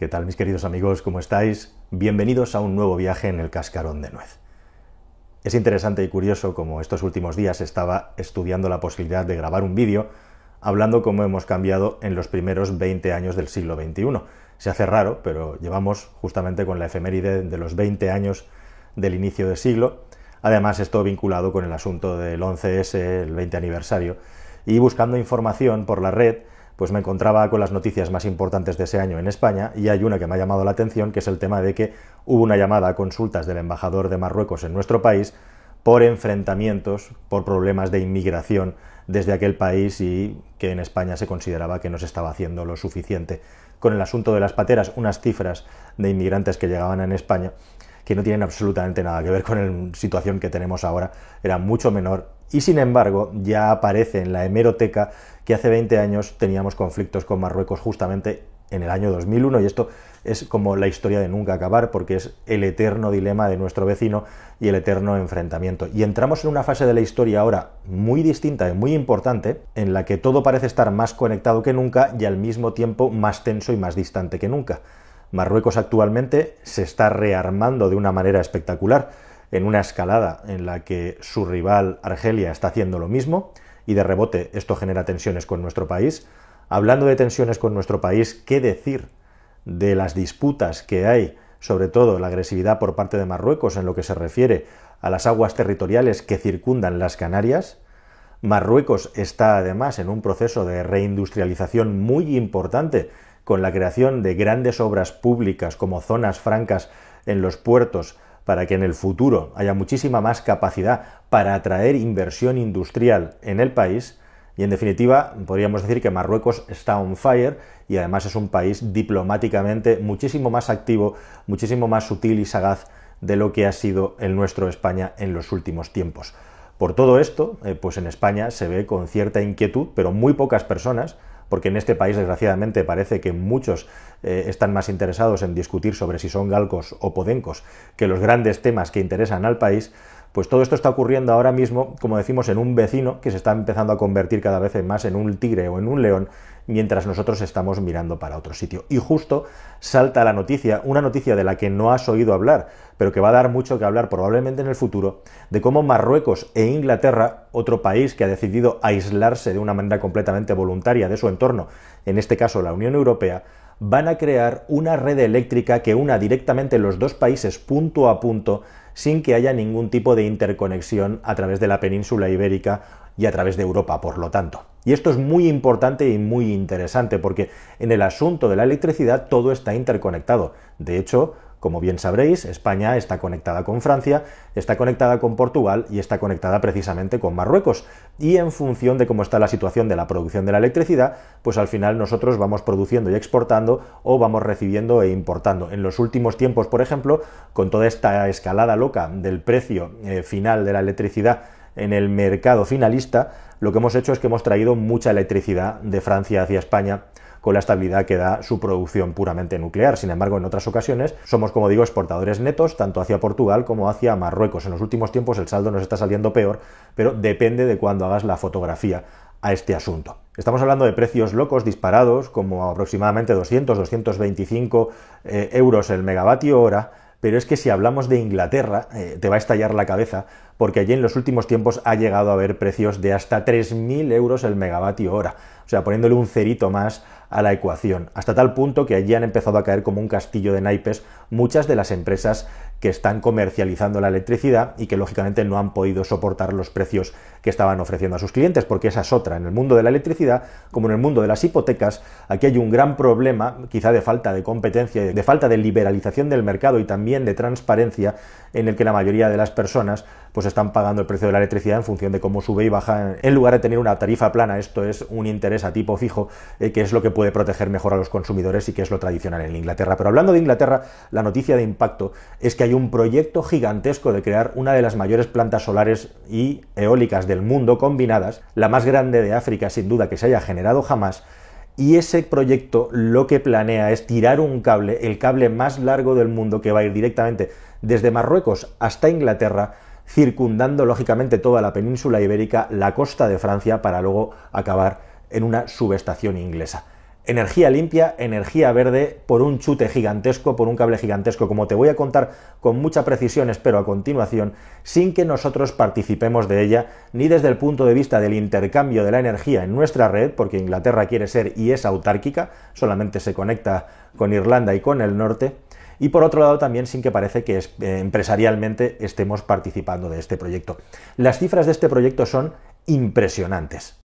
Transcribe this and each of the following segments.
¿Qué tal mis queridos amigos? ¿Cómo estáis? Bienvenidos a un nuevo viaje en el cascarón de nuez. Es interesante y curioso como estos últimos días estaba estudiando la posibilidad de grabar un vídeo hablando cómo hemos cambiado en los primeros 20 años del siglo XXI. Se hace raro, pero llevamos justamente con la efeméride de los 20 años del inicio del siglo. Además, esto vinculado con el asunto del 11S, el 20 aniversario, y buscando información por la red, pues me encontraba con las noticias más importantes de ese año en España y hay una que me ha llamado la atención, que es el tema de que hubo una llamada a consultas del embajador de Marruecos en nuestro país por enfrentamientos, por problemas de inmigración desde aquel país y que en España se consideraba que no se estaba haciendo lo suficiente. Con el asunto de las pateras, unas cifras de inmigrantes que llegaban en España que no tienen absolutamente nada que ver con la situación que tenemos ahora, era mucho menor y sin embargo ya aparece en la hemeroteca que hace 20 años teníamos conflictos con Marruecos justamente en el año 2001 y esto es como la historia de nunca acabar porque es el eterno dilema de nuestro vecino y el eterno enfrentamiento. Y entramos en una fase de la historia ahora muy distinta y muy importante en la que todo parece estar más conectado que nunca y al mismo tiempo más tenso y más distante que nunca. Marruecos actualmente se está rearmando de una manera espectacular en una escalada en la que su rival Argelia está haciendo lo mismo y de rebote esto genera tensiones con nuestro país. Hablando de tensiones con nuestro país, ¿qué decir de las disputas que hay, sobre todo la agresividad por parte de Marruecos en lo que se refiere a las aguas territoriales que circundan las Canarias? Marruecos está además en un proceso de reindustrialización muy importante con la creación de grandes obras públicas como zonas francas en los puertos para que en el futuro haya muchísima más capacidad para atraer inversión industrial en el país. Y en definitiva, podríamos decir que Marruecos está on fire y además es un país diplomáticamente muchísimo más activo, muchísimo más sutil y sagaz de lo que ha sido el nuestro España en los últimos tiempos. Por todo esto, eh, pues en España se ve con cierta inquietud, pero muy pocas personas, porque en este país desgraciadamente parece que muchos eh, están más interesados en discutir sobre si son galcos o podencos que los grandes temas que interesan al país, pues todo esto está ocurriendo ahora mismo, como decimos, en un vecino que se está empezando a convertir cada vez más en un tigre o en un león, mientras nosotros estamos mirando para otro sitio. Y justo salta la noticia, una noticia de la que no has oído hablar, pero que va a dar mucho que hablar probablemente en el futuro, de cómo Marruecos e Inglaterra, otro país que ha decidido aislarse de una manera completamente voluntaria de su entorno, en este caso la Unión Europea, van a crear una red eléctrica que una directamente los dos países punto a punto sin que haya ningún tipo de interconexión a través de la península ibérica y a través de Europa, por lo tanto. Y esto es muy importante y muy interesante porque en el asunto de la electricidad todo está interconectado. De hecho, como bien sabréis, España está conectada con Francia, está conectada con Portugal y está conectada precisamente con Marruecos. Y en función de cómo está la situación de la producción de la electricidad, pues al final nosotros vamos produciendo y exportando o vamos recibiendo e importando. En los últimos tiempos, por ejemplo, con toda esta escalada loca del precio eh, final de la electricidad en el mercado finalista, lo que hemos hecho es que hemos traído mucha electricidad de Francia hacia España con la estabilidad que da su producción puramente nuclear. Sin embargo, en otras ocasiones somos, como digo, exportadores netos, tanto hacia Portugal como hacia Marruecos. En los últimos tiempos el saldo nos está saliendo peor, pero depende de cuándo hagas la fotografía a este asunto. Estamos hablando de precios locos disparados, como aproximadamente 200-225 eh, euros el megavatio hora, pero es que si hablamos de Inglaterra, eh, te va a estallar la cabeza, porque allí en los últimos tiempos ha llegado a haber precios de hasta 3.000 euros el megavatio hora, o sea, poniéndole un cerito más a la ecuación, hasta tal punto que allí han empezado a caer como un castillo de naipes muchas de las empresas que están comercializando la electricidad y que lógicamente no han podido soportar los precios que estaban ofreciendo a sus clientes, porque esa es otra. En el mundo de la electricidad, como en el mundo de las hipotecas, aquí hay un gran problema, quizá de falta de competencia, de falta de liberalización del mercado y también de transparencia, en el que la mayoría de las personas pues están pagando el precio de la electricidad en función de cómo sube y baja, en lugar de tener una tarifa plana, esto es un interés a tipo fijo, eh, que es lo que puede proteger mejor a los consumidores y que es lo tradicional en Inglaterra. Pero hablando de Inglaterra, la noticia de impacto es que hay un proyecto gigantesco de crear una de las mayores plantas solares y eólicas del mundo combinadas, la más grande de África sin duda que se haya generado jamás, y ese proyecto lo que planea es tirar un cable, el cable más largo del mundo que va a ir directamente desde Marruecos hasta Inglaterra, circundando lógicamente toda la península ibérica, la costa de Francia, para luego acabar en una subestación inglesa. energía limpia, energía verde, por un chute gigantesco, por un cable gigantesco, como te voy a contar con mucha precisión, espero a continuación, sin que nosotros participemos de ella, ni desde el punto de vista del intercambio de la energía en nuestra red, porque Inglaterra quiere ser y es autárquica, solamente se conecta con Irlanda y con el norte, y por otro lado también sin que parece que eh, empresarialmente estemos participando de este proyecto. Las cifras de este proyecto son impresionantes.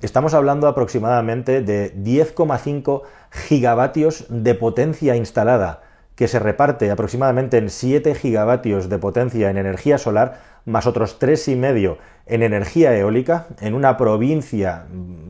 Estamos hablando aproximadamente de 10,5 gigavatios de potencia instalada, que se reparte aproximadamente en 7 gigavatios de potencia en energía solar, más otros 3,5 en energía eólica, en una provincia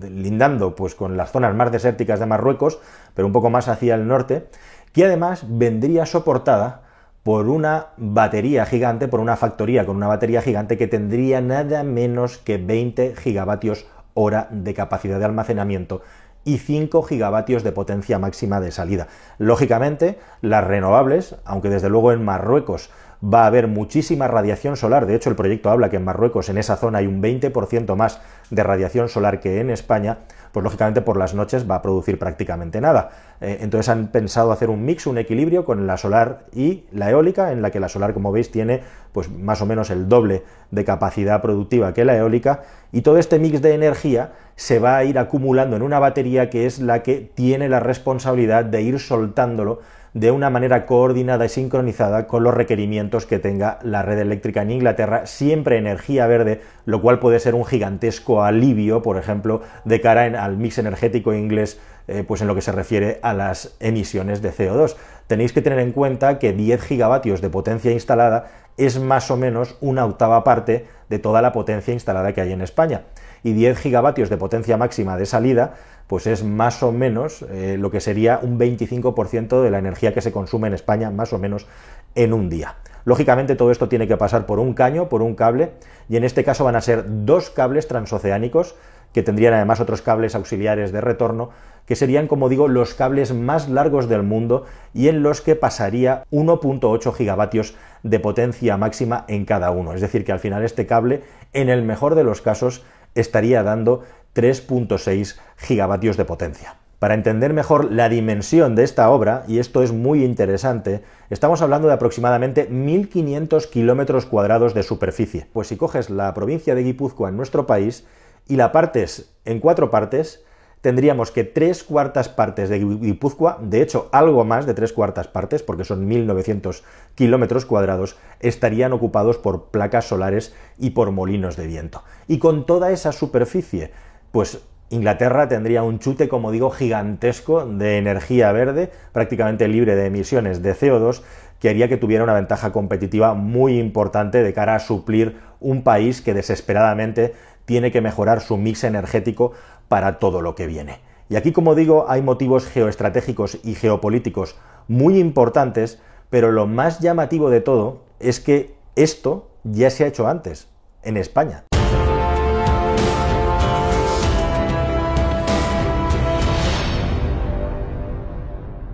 lindando pues, con las zonas más desérticas de Marruecos, pero un poco más hacia el norte, que además vendría soportada por una batería gigante, por una factoría con una batería gigante que tendría nada menos que 20 gigavatios hora de capacidad de almacenamiento y 5 gigavatios de potencia máxima de salida. Lógicamente, las renovables, aunque desde luego en Marruecos va a haber muchísima radiación solar, de hecho el proyecto habla que en Marruecos en esa zona hay un 20% más de radiación solar que en España, pues lógicamente por las noches va a producir prácticamente nada. Eh, entonces han pensado hacer un mix, un equilibrio con la solar y la eólica, en la que la solar, como veis, tiene pues más o menos el doble de capacidad productiva que la eólica, y todo este mix de energía se va a ir acumulando en una batería que es la que tiene la responsabilidad de ir soltándolo de una manera coordinada y sincronizada con los requerimientos que tenga la red eléctrica en Inglaterra, siempre energía verde, lo cual puede ser un gigantesco alivio, por ejemplo, de cara al mix energético inglés, eh, pues en lo que se refiere a las emisiones de CO2. Tenéis que tener en cuenta que 10 gigavatios de potencia instalada es más o menos una octava parte de toda la potencia instalada que hay en España. Y 10 gigavatios de potencia máxima de salida pues es más o menos eh, lo que sería un 25% de la energía que se consume en España, más o menos en un día. Lógicamente todo esto tiene que pasar por un caño, por un cable, y en este caso van a ser dos cables transoceánicos que tendrían además otros cables auxiliares de retorno, que serían, como digo, los cables más largos del mundo y en los que pasaría 1.8 gigavatios de potencia máxima en cada uno. Es decir, que al final este cable, en el mejor de los casos, estaría dando 3.6 gigavatios de potencia. Para entender mejor la dimensión de esta obra, y esto es muy interesante, estamos hablando de aproximadamente 1.500 kilómetros cuadrados de superficie. Pues si coges la provincia de Guipúzcoa en nuestro país y la partes en cuatro partes, tendríamos que tres cuartas partes de Guipúzcoa, de hecho algo más de tres cuartas partes, porque son 1.900 kilómetros cuadrados, estarían ocupados por placas solares y por molinos de viento. Y con toda esa superficie pues Inglaterra tendría un chute, como digo, gigantesco de energía verde, prácticamente libre de emisiones de CO2, que haría que tuviera una ventaja competitiva muy importante de cara a suplir un país que desesperadamente tiene que mejorar su mix energético para todo lo que viene. Y aquí, como digo, hay motivos geoestratégicos y geopolíticos muy importantes, pero lo más llamativo de todo es que esto ya se ha hecho antes, en España.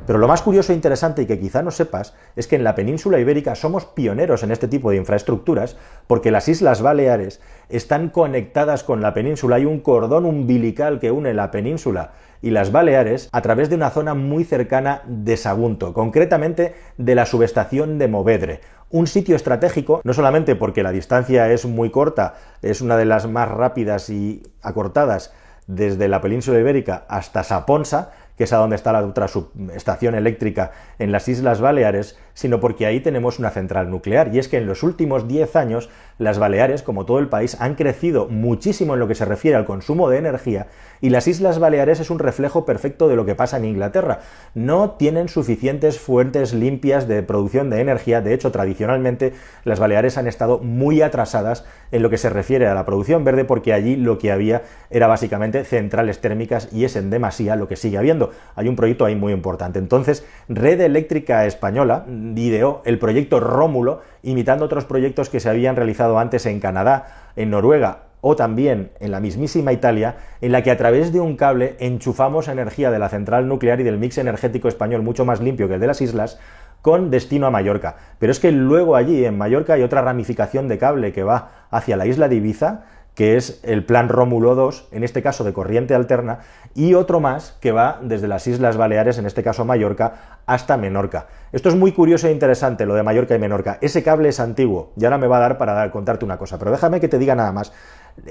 Pero lo más curioso e interesante y que quizá no sepas es que en la península ibérica somos pioneros en este tipo de infraestructuras porque las Islas Baleares están conectadas con la península. Hay un cordón umbilical que une la península y las Baleares a través de una zona muy cercana de Sagunto, concretamente de la subestación de Movedre. Un sitio estratégico, no solamente porque la distancia es muy corta, es una de las más rápidas y acortadas desde la península ibérica hasta Saponsa, que es a donde está la otra estación eléctrica en las Islas Baleares, sino porque ahí tenemos una central nuclear. Y es que en los últimos 10 años las Baleares, como todo el país, han crecido muchísimo en lo que se refiere al consumo de energía y las Islas Baleares es un reflejo perfecto de lo que pasa en Inglaterra. No tienen suficientes fuentes limpias de producción de energía. De hecho, tradicionalmente las Baleares han estado muy atrasadas en lo que se refiere a la producción verde porque allí lo que había era básicamente centrales térmicas y es en demasía lo que sigue habiendo. Hay un proyecto ahí muy importante. Entonces, Red Eléctrica Española ideó el proyecto Rómulo, imitando otros proyectos que se habían realizado antes en Canadá, en Noruega o también en la mismísima Italia, en la que a través de un cable enchufamos energía de la central nuclear y del mix energético español mucho más limpio que el de las islas con destino a Mallorca. Pero es que luego allí, en Mallorca, hay otra ramificación de cable que va hacia la isla de Ibiza, que es el plan Rómulo 2, en este caso de corriente alterna, y otro más que va desde las Islas Baleares, en este caso Mallorca, hasta Menorca. Esto es muy curioso e interesante, lo de Mallorca y Menorca. Ese cable es antiguo, y ahora me va a dar para contarte una cosa, pero déjame que te diga nada más.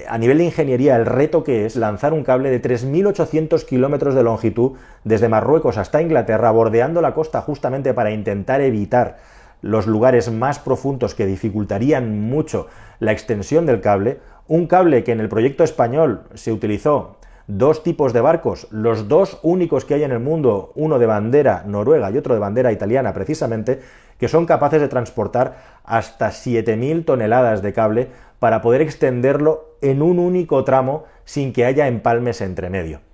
A nivel de ingeniería, el reto que es lanzar un cable de 3.800 kilómetros de longitud desde Marruecos hasta Inglaterra, bordeando la costa justamente para intentar evitar los lugares más profundos que dificultarían mucho la extensión del cable, un cable que en el proyecto español se utilizó dos tipos de barcos, los dos únicos que hay en el mundo, uno de bandera noruega y otro de bandera italiana precisamente, que son capaces de transportar hasta 7.000 toneladas de cable para poder extenderlo en un único tramo sin que haya empalmes entre medio.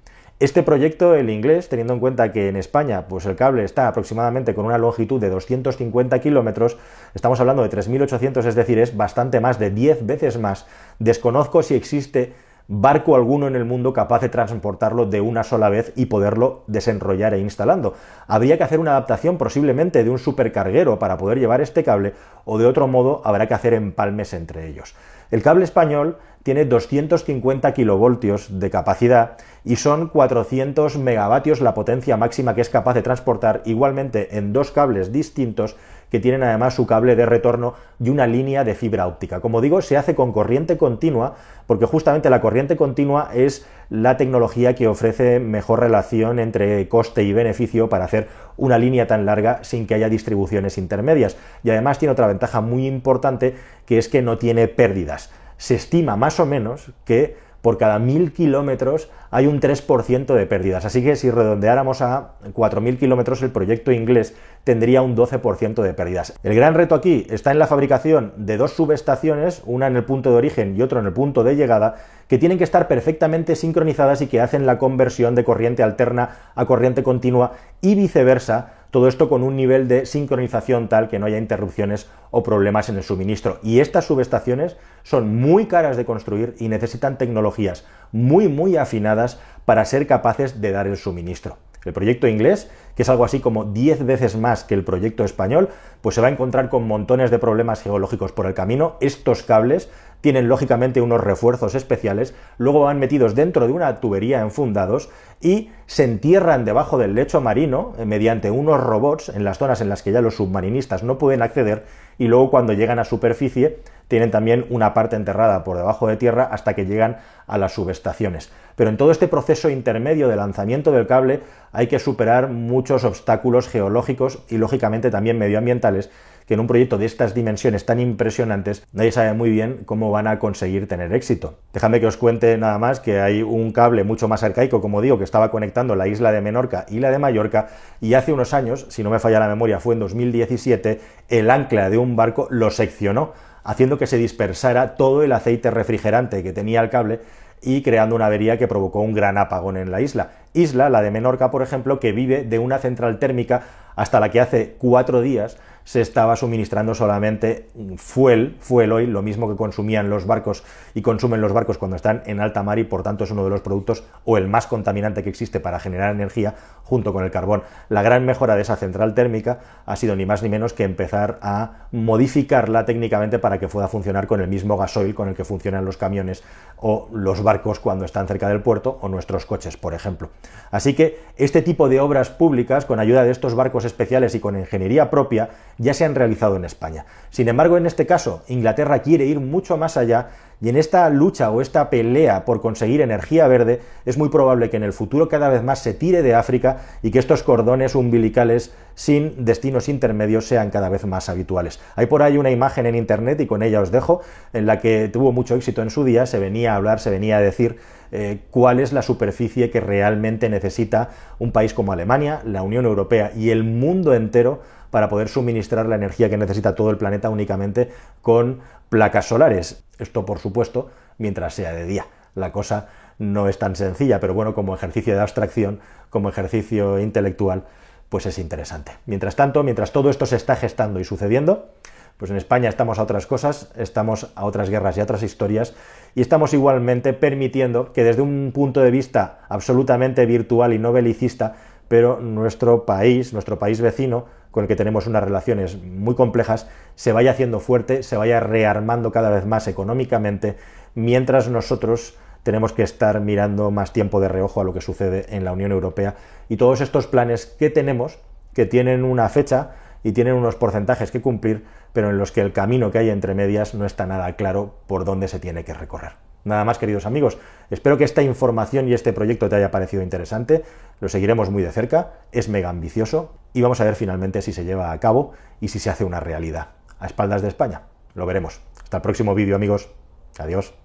Este proyecto, el inglés, teniendo en cuenta que en España pues el cable está aproximadamente con una longitud de 250 kilómetros, estamos hablando de 3.800, es decir, es bastante más de 10 veces más. Desconozco si existe barco alguno en el mundo capaz de transportarlo de una sola vez y poderlo desenrollar e instalando. Habría que hacer una adaptación posiblemente de un supercarguero para poder llevar este cable o de otro modo habrá que hacer empalmes entre ellos. El cable español tiene 250 kilovoltios de capacidad y son 400 megavatios la potencia máxima que es capaz de transportar igualmente en dos cables distintos que tienen además su cable de retorno y una línea de fibra óptica. Como digo, se hace con corriente continua porque justamente la corriente continua es la tecnología que ofrece mejor relación entre coste y beneficio para hacer una línea tan larga sin que haya distribuciones intermedias. Y además tiene otra ventaja muy importante que es que no tiene pérdidas. Se estima más o menos que por cada mil kilómetros hay un 3% de pérdidas. Así que si redondeáramos a 4.000 kilómetros, el proyecto inglés tendría un 12% de pérdidas. El gran reto aquí está en la fabricación de dos subestaciones, una en el punto de origen y otra en el punto de llegada, que tienen que estar perfectamente sincronizadas y que hacen la conversión de corriente alterna a corriente continua y viceversa todo esto con un nivel de sincronización tal que no haya interrupciones o problemas en el suministro. Y estas subestaciones son muy caras de construir y necesitan tecnologías muy, muy afinadas para ser capaces de dar el suministro. El proyecto inglés, que es algo así como 10 veces más que el proyecto español, pues se va a encontrar con montones de problemas geológicos por el camino. Estos cables tienen lógicamente unos refuerzos especiales, luego van metidos dentro de una tubería enfundados y se entierran debajo del lecho marino eh, mediante unos robots en las zonas en las que ya los submarinistas no pueden acceder y luego cuando llegan a superficie tienen también una parte enterrada por debajo de tierra hasta que llegan a las subestaciones. Pero en todo este proceso intermedio de lanzamiento del cable hay que superar muchos obstáculos geológicos y lógicamente también medioambientales que en un proyecto de estas dimensiones tan impresionantes nadie sabe muy bien cómo van a conseguir tener éxito. Dejadme que os cuente nada más que hay un cable mucho más arcaico, como digo, que estaba conectando la isla de Menorca y la de Mallorca y hace unos años, si no me falla la memoria, fue en 2017, el ancla de un barco lo seccionó, haciendo que se dispersara todo el aceite refrigerante que tenía el cable y creando una avería que provocó un gran apagón en la isla. Isla, la de Menorca, por ejemplo, que vive de una central térmica hasta la que hace cuatro días se estaba suministrando solamente fuel, fuel hoy, lo mismo que consumían los barcos y consumen los barcos cuando están en alta mar y por tanto es uno de los productos o el más contaminante que existe para generar energía junto con el carbón. La gran mejora de esa central térmica ha sido ni más ni menos que empezar a modificarla técnicamente para que pueda funcionar con el mismo gasoil con el que funcionan los camiones o los barcos cuando están cerca del puerto o nuestros coches, por ejemplo. Así que este tipo de obras públicas, con ayuda de estos barcos especiales y con ingeniería propia, ya se han realizado en España. Sin embargo, en este caso, Inglaterra quiere ir mucho más allá y en esta lucha o esta pelea por conseguir energía verde es muy probable que en el futuro cada vez más se tire de África y que estos cordones umbilicales sin destinos intermedios sean cada vez más habituales. Hay por ahí una imagen en internet y con ella os dejo en la que tuvo mucho éxito en su día, se venía a hablar, se venía a decir eh, cuál es la superficie que realmente necesita un país como Alemania, la Unión Europea y el mundo entero para poder suministrar la energía que necesita todo el planeta únicamente con placas solares. Esto, por supuesto, mientras sea de día. La cosa no es tan sencilla, pero bueno, como ejercicio de abstracción, como ejercicio intelectual, pues es interesante. Mientras tanto, mientras todo esto se está gestando y sucediendo, pues en España estamos a otras cosas, estamos a otras guerras y a otras historias, y estamos igualmente permitiendo que desde un punto de vista absolutamente virtual y no belicista, pero nuestro país, nuestro país vecino, con el que tenemos unas relaciones muy complejas, se vaya haciendo fuerte, se vaya rearmando cada vez más económicamente, mientras nosotros tenemos que estar mirando más tiempo de reojo a lo que sucede en la Unión Europea. Y todos estos planes que tenemos, que tienen una fecha y tienen unos porcentajes que cumplir, pero en los que el camino que hay entre medias no está nada claro por dónde se tiene que recorrer. Nada más, queridos amigos, espero que esta información y este proyecto te haya parecido interesante, lo seguiremos muy de cerca, es mega ambicioso y vamos a ver finalmente si se lleva a cabo y si se hace una realidad. A espaldas de España, lo veremos. Hasta el próximo vídeo, amigos. Adiós.